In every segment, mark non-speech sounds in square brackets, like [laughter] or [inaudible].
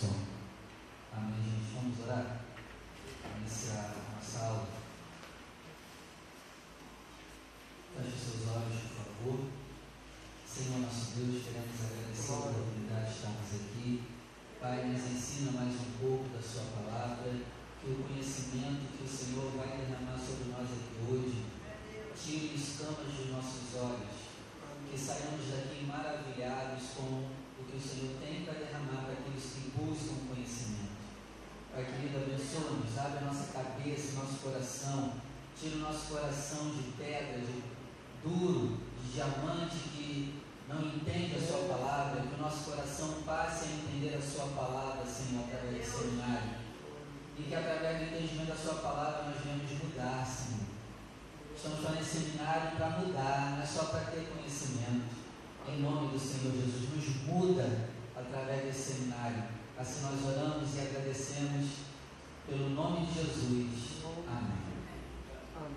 Som. Amém, gente. Vamos orar? Iniciar a nossa aula. Feche seus olhos, por favor. Senhor nosso Deus, queremos agradecer a oportunidade de estarmos aqui. Pai, nos ensina mais um pouco da Sua palavra, que o conhecimento que o Senhor vai derramar sobre nós aqui hoje tire escamas dos nossos olhos, que saiamos daqui maravilhados com o que o Senhor tem para derramar para aqueles que buscam conhecimento. Pai querido, abençoa-nos, abre a nossa cabeça, nosso coração, tira o nosso coração de pedra, de duro, de diamante que não entende a Sua palavra, que o nosso coração passe a entender a Sua palavra, Senhor, através desse seminário. E que através do entendimento da Sua palavra nós venhamos mudar, Senhor. Estamos fazendo esse seminário para mudar, não é só para ter conhecimento. Em nome do Senhor Jesus, nos muda através desse seminário. Assim nós oramos e agradecemos pelo nome de Jesus. Amém.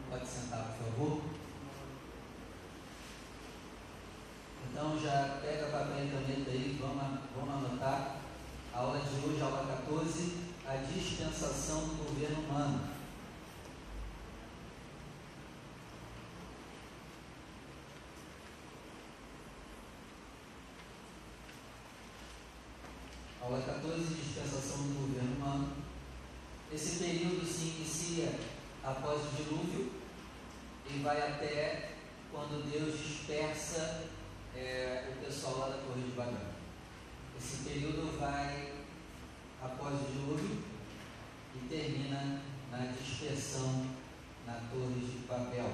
Pode sentar, por favor. Então já pega papel e caneta aí, vamos, vamos anotar. A aula de hoje, aula 14, a dispensação do governo humano. Aula 14, dispensação do governo humano. Esse período se inicia após o dilúvio e vai até quando Deus dispersa é, o pessoal lá da Torre de Babel. Esse período vai após o dilúvio e termina na dispersão na Torre de Babel.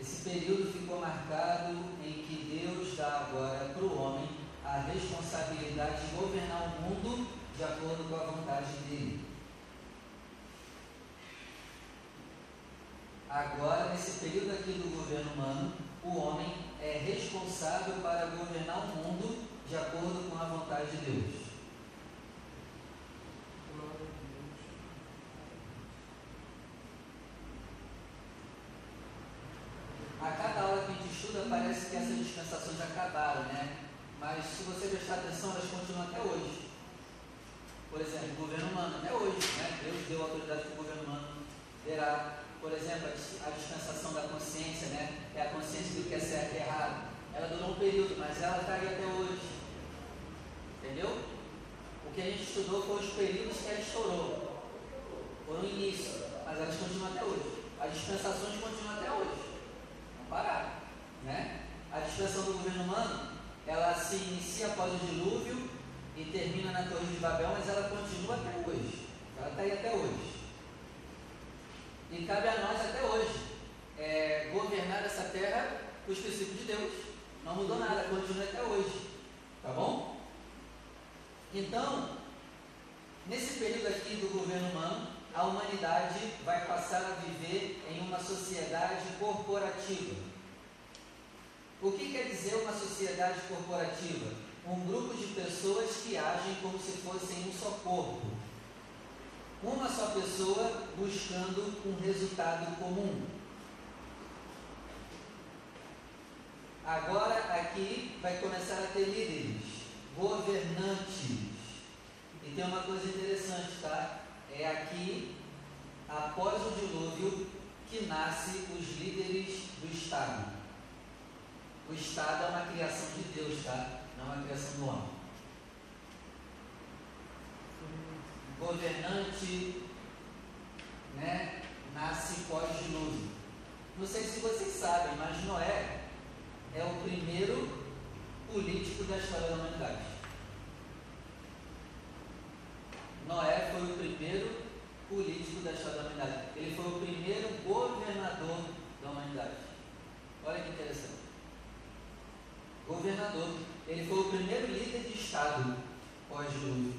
Esse período ficou marcado em que Deus dá agora para o homem a responsabilidade de governar o mundo de acordo com a vontade dele. Agora, nesse período aqui do governo humano, o homem é responsável para governar o mundo de acordo com a vontade de Deus. A cada aula que a gente estuda, parece que essas dispensações acabaram, né? Mas se você prestar atenção, elas continuam até hoje. Por exemplo, o governo humano, até hoje, né? Deus deu autoridade para o governo humano verá, por exemplo, a dispensação da consciência, né? É a consciência do que é certo e errado. Ela durou um período, mas ela está aí até hoje. Entendeu? O que a gente estudou foi os períodos que ela estourou. Foram o início, mas elas continuam até hoje. As dispensações continuam até hoje. Não pararam. Né? A dispensação do governo humano, ela se inicia após o dilúvio e termina na Torre de Babel, mas ela continua até hoje. Ela está aí até hoje. E cabe a nós até hoje é, governar essa terra com os princípios de Deus. Não mudou nada, continua até hoje. Tá bom? Então, nesse período aqui do governo humano, a humanidade vai passar a viver em uma sociedade corporativa. O que quer dizer uma sociedade corporativa? Um grupo de pessoas que agem como se fossem um só corpo. Uma só pessoa buscando um resultado comum. Agora aqui vai começar a ter líderes, governantes. E tem uma coisa interessante, tá? É aqui, após o dilúvio, que nasce os líderes do Estado. O Estado é uma criação de Deus, tá? Não é uma criação do homem. Governante, né? Nasce pós-dilúvio. Não sei se vocês sabem, mas Noé é o primeiro político da história da humanidade. Noé foi o primeiro político da história da humanidade. Ele foi o primeiro governador da humanidade. Olha que interessante. Governador. Ele foi o primeiro líder de Estado pós-dilúvio.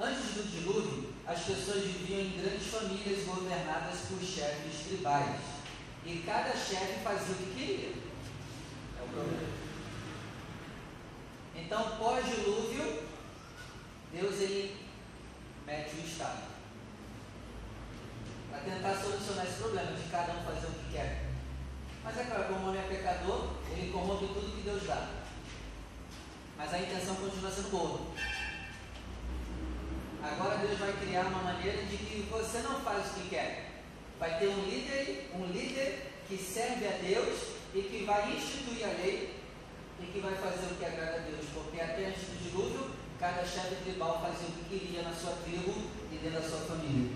Antes do dilúvio, as pessoas viviam em grandes famílias governadas por chefes tribais. E cada chefe fazia o que queria. É o problema. Então, pós-dilúvio, Deus ele mete o Estado. Para tentar solucionar esse problema de cada um fazer o que quer. Mas é claro, como o homem é pecador, ele corrompe tudo que Deus dá. mas a intenção continua sendo boa. Agora Deus vai criar uma maneira de que você não faz o que quer. Vai ter um líder, um líder que serve a Deus e que vai instituir a lei e que vai fazer o que agrada a Deus. Porque até antes do dilúvio, cada chefe tribal fazia o que queria na sua tribo e dentro da sua família.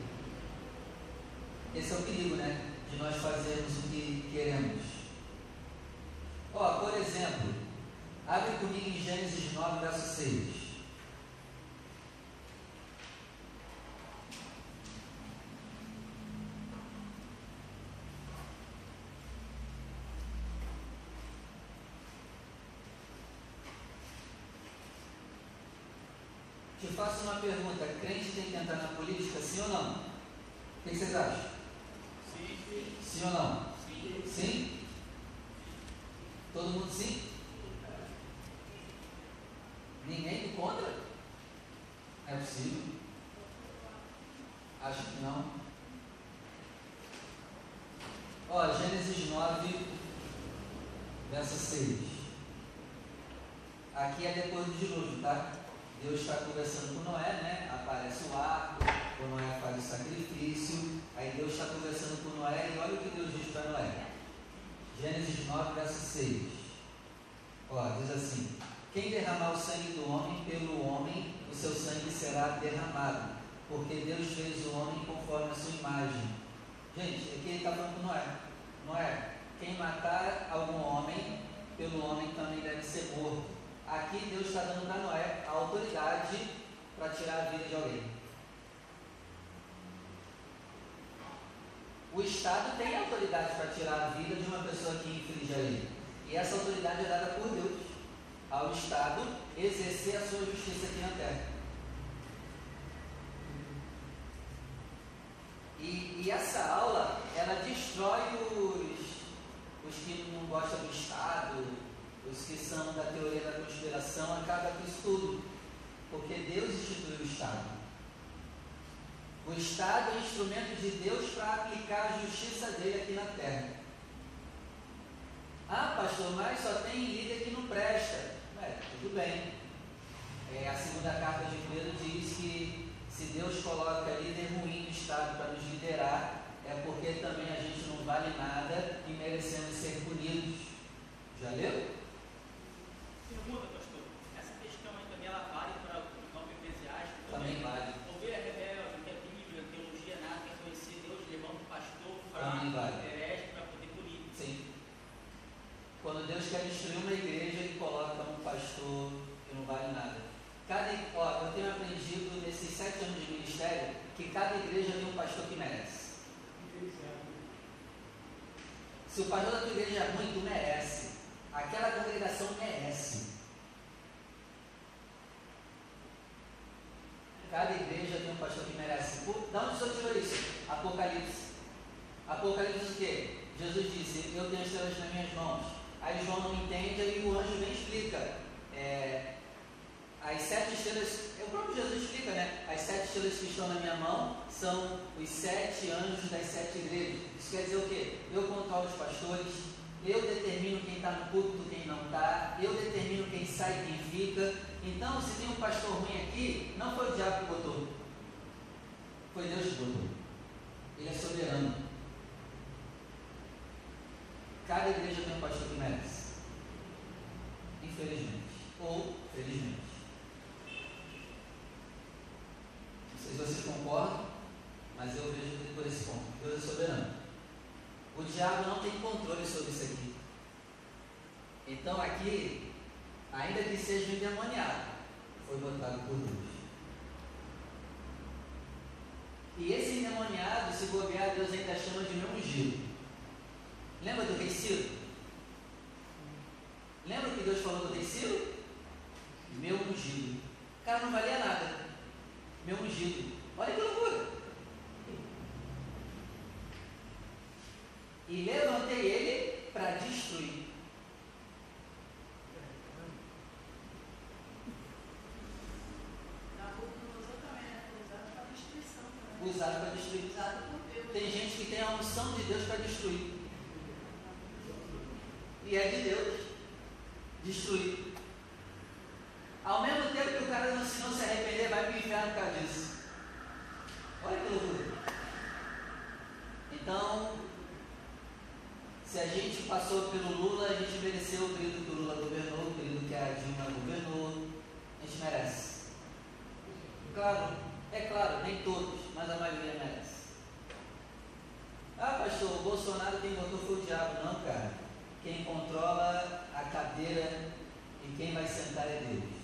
Esse é o perigo, né? De nós fazermos o que queremos. Ó, por exemplo, abre comigo em Gênesis 9, verso 6. Te faço uma pergunta: crente tem que entrar na política, sim ou não? O que vocês acham? Sim, sim. Sim ou não? Sim. Sim? Todo mundo sim? Ninguém contra? É possível? Acho que não. Ó, Gênesis 9, verso 6. Aqui é depois do dilúvio, tá? Deus está conversando com Noé, né? Aparece o arco, o Noé faz o sacrifício. Aí Deus está conversando com Noé e olha o que Deus diz para Noé. Gênesis 9, verso 6. Ó, diz assim: Quem derramar o sangue do homem, pelo homem o seu sangue será derramado, porque Deus fez o homem conforme a sua imagem. Gente, aqui ele está falando com Noé. Noé, quem matar algum homem, pelo homem também deve ser morto. Aqui Deus está dando para Noé a autoridade para tirar a vida de alguém. O Estado tem autoridade para tirar a vida de uma pessoa que infringe a lei. E essa autoridade é dada por Deus ao Estado exercer a sua justiça aqui na terra. E, e essa aula, ela destrói os, os que não gostam do Estado, os que são da teoria da conspiração, acaba com isso tudo. Porque Deus instituiu o Estado. O Estado é instrumento de Deus para aplicar a justiça dele aqui na terra. Ah, pastor, mas só tem líder que não presta. É, tudo bem. É, a segunda carta de Pedro diz que se Deus coloca líder ruim no Estado para nos liderar, é porque também a gente não vale nada e merecemos ser punidos. Já leu? Pergunta, pastor. Essa questão aí também ela vale para o campo eclesiástico? Também vale. Ovelha rebelde, que é Bíblia, teologia nada, quer conhecer Deus, levanta o pastor, Também fraco, vale. herege para poder punir. Sim. Quando Deus quer destruir uma igreja, Ele coloca um pastor que não vale nada. Cada, ó, eu tenho aprendido nesses sete anos de ministério que cada igreja tem um pastor que merece. Se o pastor da tua igreja é ruim, tu merece. Aquela congregação merece. Cada igreja tem um pastor que merece. Por, da onde o senhor tirou isso? Apocalipse. Apocalipse o quê? Jesus disse, eu tenho estrelas nas minhas mãos. Aí João não entende, aí o anjo vem e explica. É, as sete estrelas, o próprio Jesus explica, né? As sete estrelas que estão na minha mão são os sete anjos das sete igrejas. Isso quer dizer o quê? Eu controlo os pastores, eu determino quem está no culto, quem não está, eu determino quem sai quem fica. Então, se tem um pastor ruim aqui, não foi o diabo que botou, foi Deus que botou. Ele é soberano. Cada igreja tem um pastor que merece. Infelizmente. Ou felizmente. Não sei se vocês concordam, mas eu vejo por esse ponto. Deus é soberano. O diabo não tem controle sobre isso aqui. Então aqui, ainda que seja um endemoniado, foi botado por Deus. E esse endemoniado, se bobear, Deus ainda chama de meu ungido. Lembra do rei Ciro? Lembra o que Deus falou do rei Ciro? Meu ungido. O cara não valia nada. Meu ungido. Olha que loucura. E levantei ele para destruir. Nabucodonosor também, né? Foi usado para destruição também. Usado para destruir. Tem gente que tem a unção de Deus para destruir. E é de Deus destruir. por causa disso. Olha que loucura. Então, se a gente passou pelo Lula, a gente mereceu o período que o Lula governou, o período que a Dilma governou. A gente merece. Claro, é claro, nem todos, mas a maioria merece. Ah, pastor, o Bolsonaro quem votou foi o diabo. Não, cara. Quem controla a cadeira e quem vai sentar é Deus.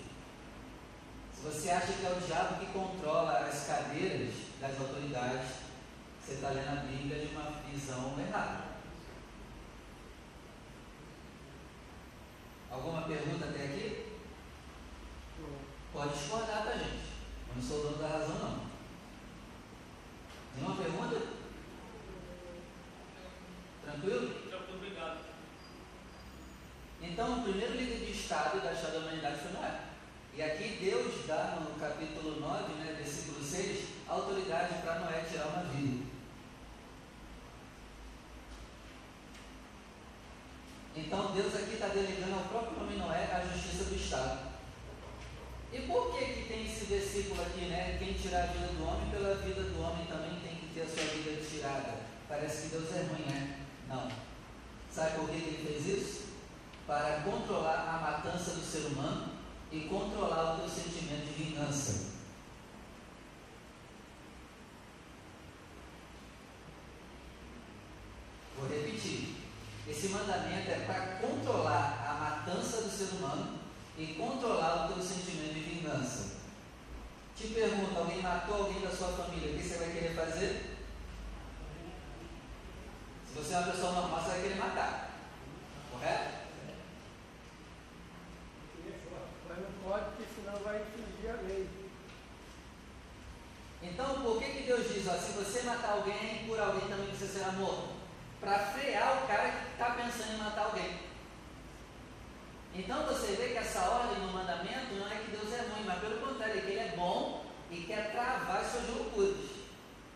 Se você acha que é o diabo que controla as cadeiras das autoridades, você está lendo a Bíblia de uma visão errada. Alguma pergunta até aqui? Pode discordar, tá, gente? Eu não sou dono da razão, não. Nenhuma pergunta? Tranquilo? Obrigado. Então, o primeiro líder de Estado da história da humanidade foi Noé. E aqui Deus dá no capítulo 9, né, versículo 6, autoridade para Noé tirar uma vida. Então Deus aqui está delegando ao próprio nome Noé a justiça do Estado. E por que, que tem esse versículo aqui, né? Quem tirar a vida do homem, pela vida do homem também ter a sua vida tirada. Parece que Deus é ruim, né? Não. Sabe por que ele fez isso? Para controlar a matança do ser humano e controlar o teu sentimento de vingança. Vou repetir. Esse mandamento é para controlar a matança do ser humano e controlar o teu sentimento de vingança. Te pergunto, alguém matou alguém da sua família, o que você vai querer fazer? Se você é uma pessoa normal, você vai querer matar. Correto? Mas não pode, porque senão vai infringir a lei. Então, por que, que Deus diz, ó, se você matar alguém, por alguém também você será morto? Para frear o cara que está pensando em matar alguém. Então você vê que essa ordem no mandamento não é que Deus é ruim, mas pelo contrário, é que Ele é bom e quer travar suas loucuras.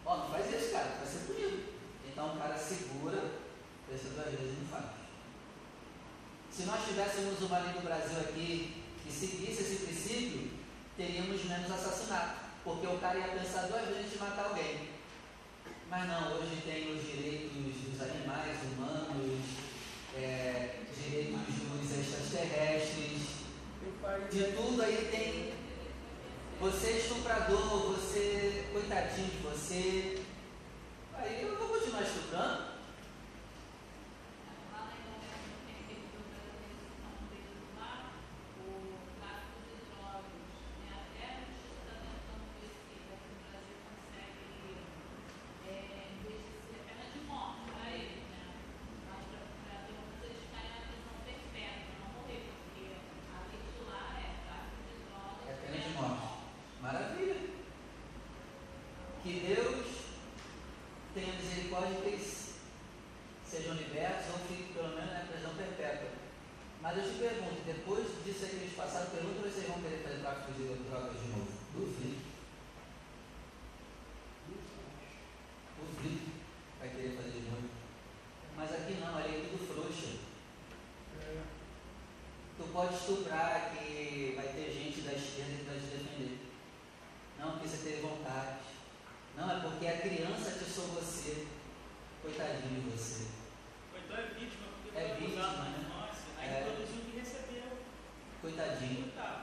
Ó, não faz isso, cara, vai ser punido. Então o cara segura, pensa duas vezes e não faz. Se nós tivéssemos uma lei do Brasil aqui que seguisse esse princípio, teríamos menos assassinato. Porque o cara ia pensar duas vezes de matar alguém. Mas não, hoje tem os direitos dos animais, humanos, é, direitos dos extraterrestres, de tudo aí tem. Você é estuprador, você, coitadinho de você. Aí eu vou continuar estuprando. Estuprar que vai ter gente da esquerda que vai te defender. Não porque você teve vontade. Não, é porque a criança atiçou você. Coitadinho de você. Então é vítima, porque é vítima, na né? infância, aí É. produziu o que recebeu. Coitadinho. Coitado.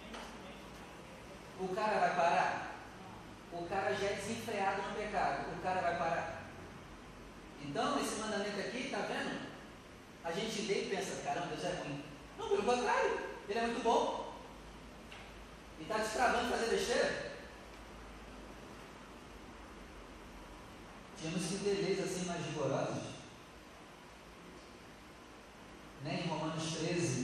É. O cara vai parar? O cara já é desenfreado no pecado. O cara vai parar? Então, esse mandamento aqui, tá vendo? A gente lê e pensa, caramba, Deus é ruim. Não, pelo contrário, ele é muito bom. E está destravando de fazer besteira. Tínhamos que ter leis assim mais rigorosas. Né? Em Romanos 13,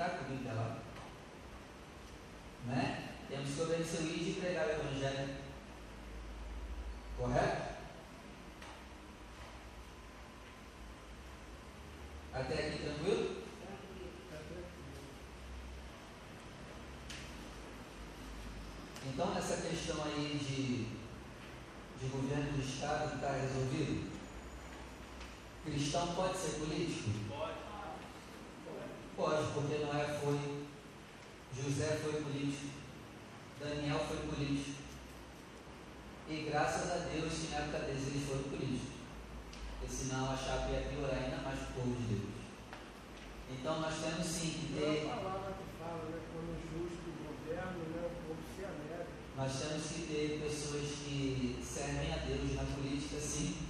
ficar comigo até lá. Né? Temos que obedecer o ir e pregar o Evangelho. Correto? Até aqui tranquilo? Então essa questão aí de, de governo do Estado está resolvido, Cristão pode ser político? Pode, porque Noé foi, José foi político, Daniel foi político. E graças a Deus que na época deles eles foram políticos. Porque senão a que ia piorar ainda mais o povo de Deus. Então nós temos sim que ter. palavra que fala, né? Quando o justo né? O povo se. Nós temos que ter pessoas que servem a Deus na política, sim.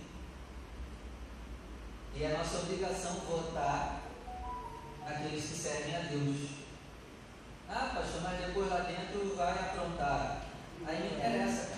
E é nossa obrigação votar aqueles que servem a Deus. Ah, pastor, mas depois lá dentro vai aprontar. Aí me interessa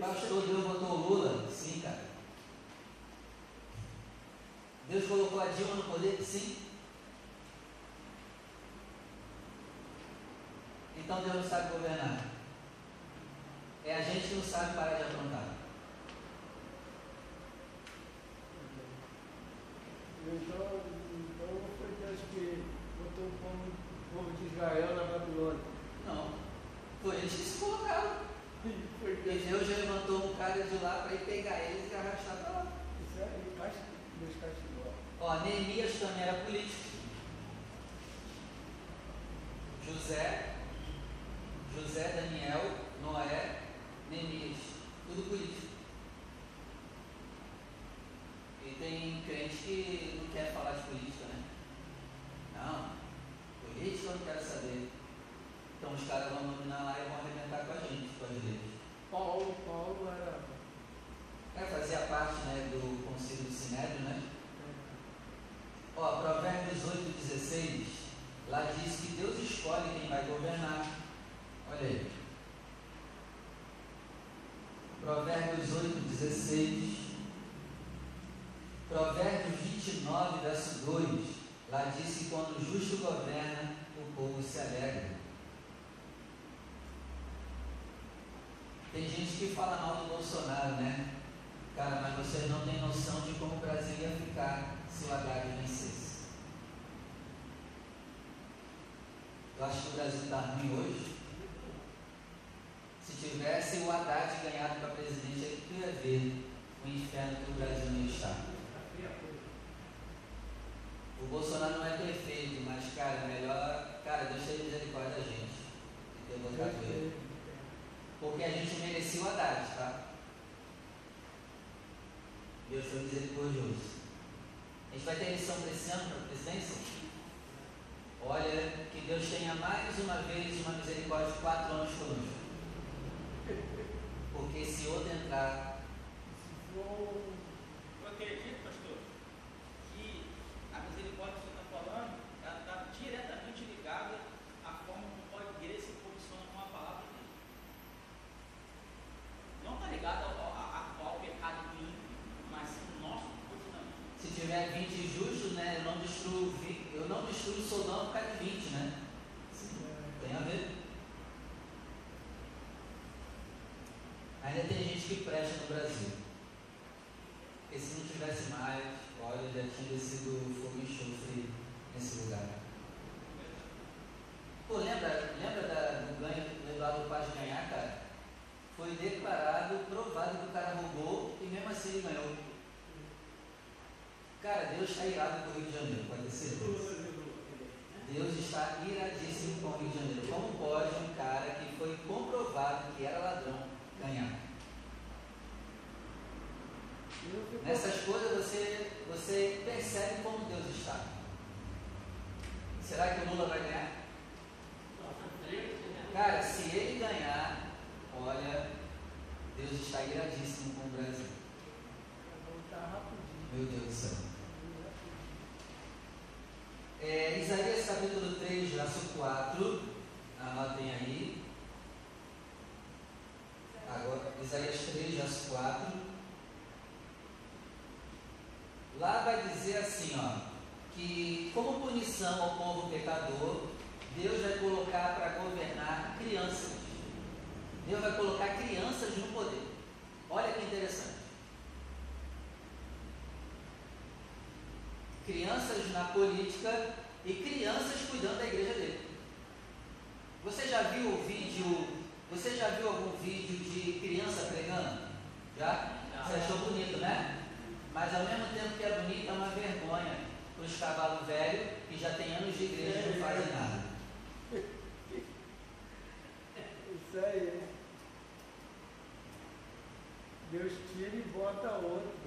Pastor, Deus botou o Lula? Sim, cara. Deus colocou a Dilma no poder? Sim. Então Deus não sabe governar. É a gente que não sabe parar de aplaudir. fala mal do Bolsonaro, né? Cara, mas vocês não têm noção de como o Brasil ia ficar se o Haddad vencesse. Eu acho que o Brasil está ruim hoje Deus é misericordioso. A gente vai ter lição para esse ano, para a presidência? Olha, que Deus tenha mais uma vez uma misericórdia de quatro anos conosco. Porque se outro entrar Será que o Lula vai? ao povo pecador, Deus vai colocar para governar crianças. Deus vai colocar crianças no poder. Olha que interessante. Crianças na política e crianças cuidando da igreja dele. Você já viu o vídeo? Você já viu algum vídeo de criança pregando? Já? Você achou bonito, né? Mas ao mesmo tempo que é bonito, é uma vergonha para os cavalos velhos já tem anos de igreja e não fazem nada. [laughs] Isso aí. É. Deus tira e bota outro.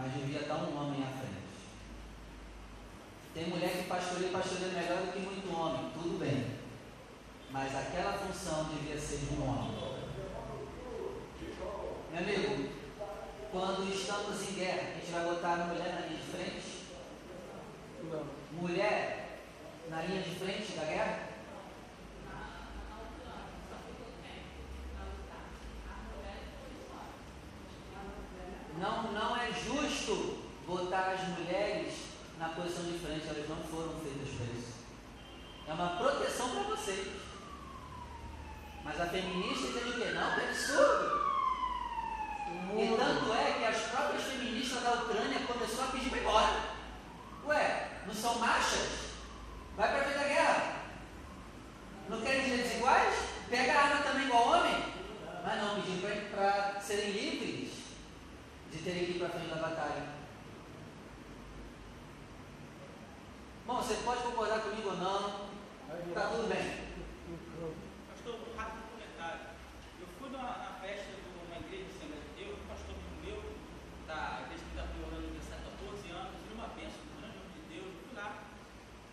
Mas devia estar um homem à frente. Tem mulher que pastoreia, pastoreia melhor do que muito homem, tudo bem. Mas aquela função devia ser de um homem. Meu amigo, quando estamos em guerra, a gente vai botar a mulher na linha de frente? Não. Mulher na linha de frente da guerra? Não, não é justo botar as mulheres na posição de frente, elas não foram feitas para isso. É uma proteção para vocês. Mas a feminista entende o quê? Não, é absurdo. E tanto é que as próprias feministas da Ucrânia começaram a pedir para ir embora. Ué, não são machas? Vai para a vida da guerra. Não querem direitos iguais? Pega a arma também igual homem? Mas não, pedindo para serem livres de terem que ir para frente da batalha. Bom, você pode concordar comigo ou não, tá tudo bem. Pastor, um rápido comentário. Eu fui numa, na festa de uma igreja de Assembleia de Deus, um pastor meu, da igreja que está comemorando aniversário há 14 anos, e uma bênção do grande homem de Deus, eu fui lá.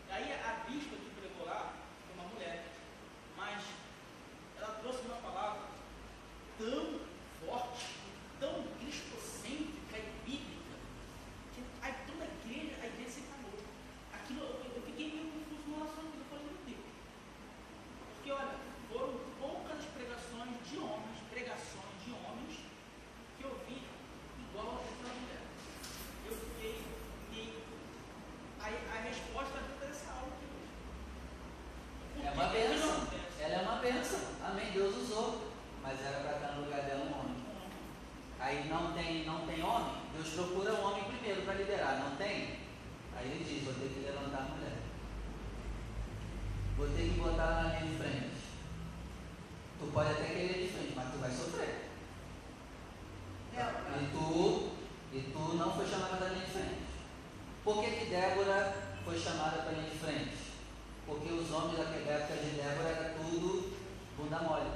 E aí a bispa que pregou lá foi uma mulher, mas ela trouxe uma palavra tão forte, tão cristocêntrica e bíblica, que aí toda a igreja, a igreja se calou. Aquilo, eu, eu fiquei meio confuso no relacionamento, eu falei, meu Deus. Porque, olha, foram poucas as pregações de homens, pregações de homens, que eu vi igual essa mulher. Eu fiquei, fiquei aí a resposta é dessa aula aqui hoje. Por É que uma que não bênção. acontece? Ela é uma bênção. Amém. Deus usou. Mas era para estar no lugar dela um homem. Aí não tem, não tem homem, Deus procura um homem primeiro para liderar. Não tem? Aí ele diz, vou ter que levantar a mulher. Vou ter que botar ela na linha de frente. Tu pode até querer de frente, mas tu vai sofrer. E tu, e tu não foi chamada para a linha de frente. Por que, que Débora foi chamada para linha de frente? Porque os homens daquela época de Débora era tudo bunda mole.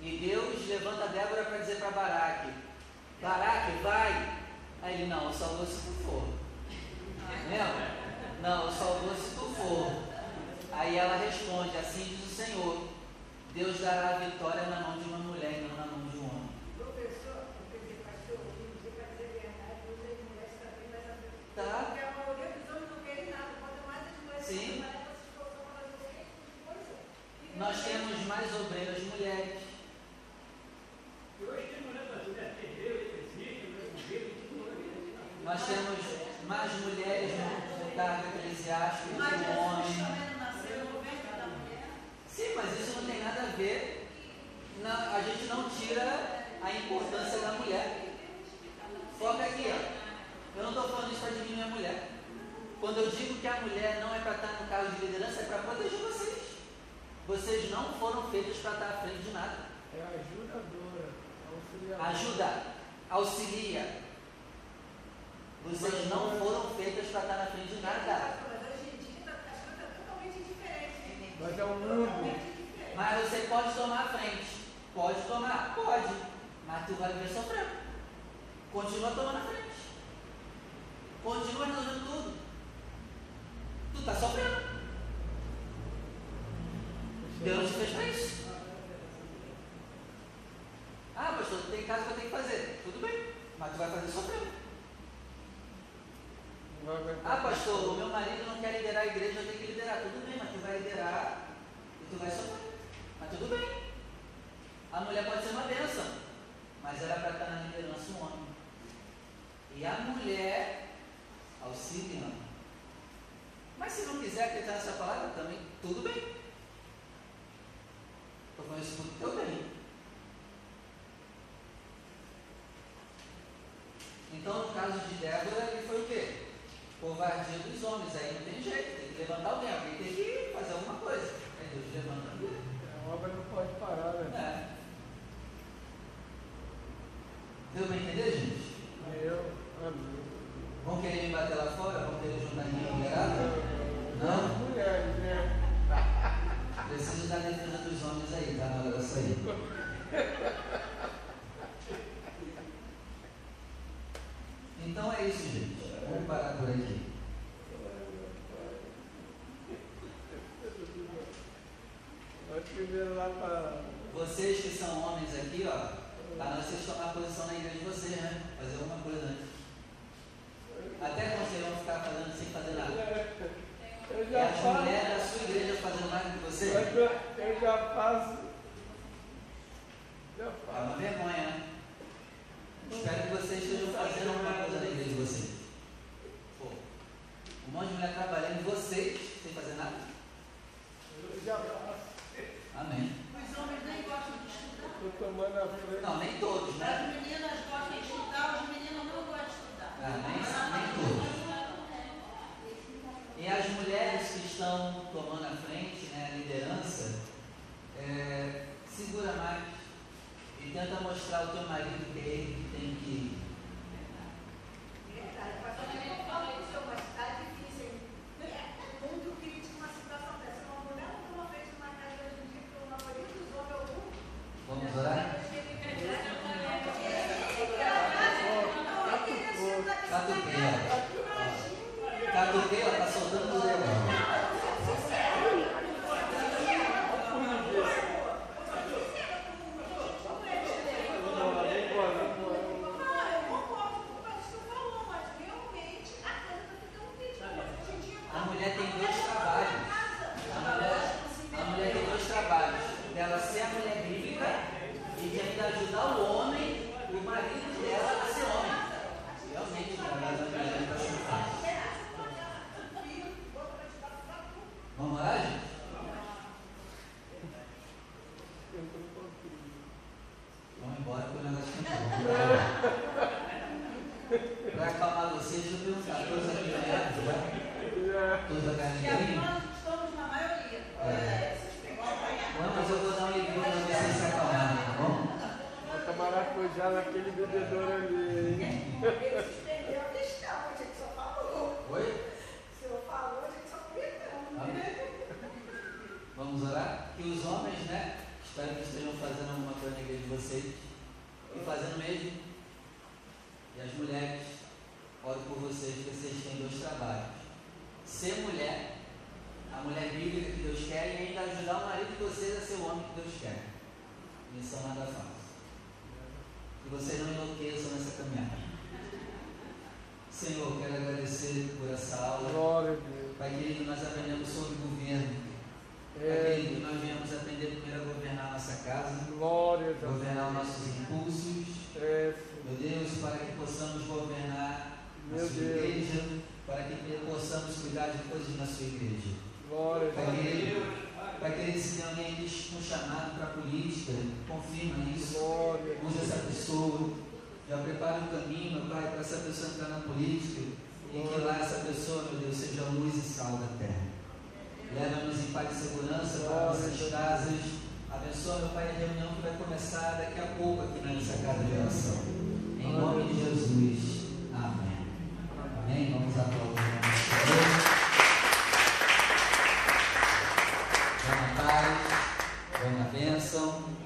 E Deus levanta Débora para dizer para Baraque, Baraque, vai. Aí ele, não, eu vou se tu for. Lembra? Não, eu vou se tu for. Aí ela responde, assim diz o Senhor, Deus dará a vitória na mão de uma mulher e não na mão de um homem. Professor, quer dizer, pastor, você para dizer a verdade, você mulheres também vai saber. Tá? Porque a maioria dos homens não querem nada, quanto mais as mulheres Sim. tipo de coisa. E Nós temos mais obreiras mulheres. E hoje tem mulher brasileira, tem Deus, existe, mulher com Deus, tudo mulher. Nós temos mais mulheres no cargo eclesiástico do que homens. também não nasceu no ventre da mulher. Sim, mas isso não tem nada a ver. na- a gente não tira a importância da mulher. Foca aqui, ó. Eu não estou falando isso para diminuir a mulher. Quando eu digo que a mulher não é para estar no cargo de liderança, é para proteger vocês. Vocês não foram feitos para estar à frente de nada. É ajudadora, auxiliadora. Ajuda, auxilia. Vocês não foram feitas para estar na frente de nada. Mas hoje em dia tá- as coisas estão totalmente diferentes. Mas é um mundo. Totalmente diferente. Mas você pode tomar a frente. Pode tomar? Pode. Mas tu vai ver sofrendo. Continua tomando a frente. Continua resolvendo tudo. Tu está sofrendo. Deus não te fez para isso. Ah, pastor, tem casa que eu tenho que fazer. Tudo bem. Mas tu vai fazer sofrendo. Ah, pastor, o meu marido não quer liderar a igreja, eu tenho que liderar. Tudo bem, mas tu vai liderar e tu vai sofrer. Mas tudo bem. A mulher pode ser uma bênção, mas ela é para estar na liderança um homem. E a mulher auxiliando. Mas se não quiser acreditar nessa palavra, também tudo bem. Estou falando isso tudo teu bem. Então, no caso de Débora, ele foi o quê? Covardia dos homens. Aí não tem jeito, tem que levantar alguém, alguém tem que fazer alguma coisa. Aí Deus levanta alguém. A obra não pode parar, né? É. Deu para entender, gente? Eu, amém. Vão querer me bater lá fora? Vão querer juntar minha mulherada? Não? Mulheres, né? Preciso da defesa dos homens aí, tá na hora de sair. Então é isso, gente. Vamos parar por aqui. Vai primeiro lá para. Vocês que são homens aqui, ó, para vocês tomar posição na igreja de vocês, né? Fazer alguma coisa antes. Até quando vocês vão ficar fazendo sem fazer nada? Eu E já as faço. mulheres da sua igreja fazendo mais do que você? Eu já- eu já faço. Já É que Deus quer. Missão nada fácil. Que vocês não enlouqueçam nessa caminhada. Senhor, quero agradecer por essa aula. Glória a Deus. Pai querido, nós aprendemos sobre governo. Pai É, querido, nós viemos aprender primeiro a governar a nossa casa, glória a Deus. governar os nossos impulsos. É. Meu Deus, para que possamos governar a Meu sua Deus. igreja, para que possamos cuidar de coisas na sua igreja. Glória a Pai Deus. Pai querido, Vai crescer alguém com um chamado para a política, confirma isso, use essa pessoa, já prepara o um caminho, meu Pai, para essa pessoa entrar na política e que lá essa pessoa, meu Deus, seja luz e sal da terra. Leva-nos em paz e segurança para nossas casas. Abençoa, meu Pai, a reunião que vai começar daqui a pouco aqui nessa casa de oração. Em nome de Jesus. Amém. Amém. Vamos aplaudir. some